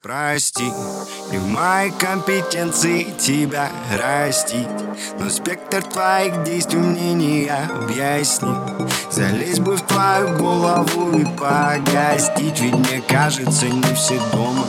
Прости, не в моей компетенции тебя растить Но спектр твоих действий мне не объясни Залезь бы в твою голову и погостить Ведь мне кажется, не все дома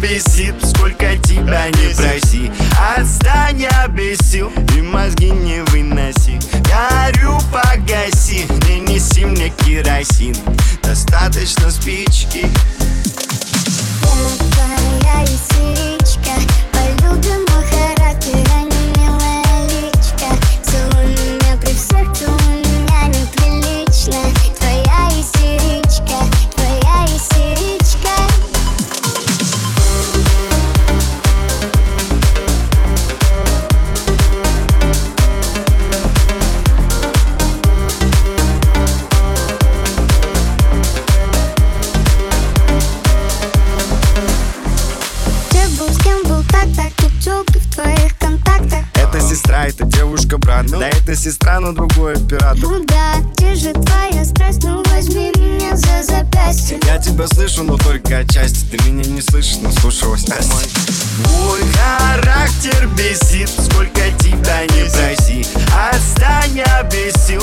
бесит Сколько тебя не проси. Отстань, обесил И мозги не выноси. Горю, погаси Не неси мне керосин. Достаточно спички девушка брат. Ну? Да это сестра, но другой оператор Ну да, где же твоя страсть, ну возьми меня за запястье. Я тебя слышу, но только отчасти. Ты меня не слышишь, но слушалась. Мой характер бесит, сколько тебя не проси Отстань, обесил,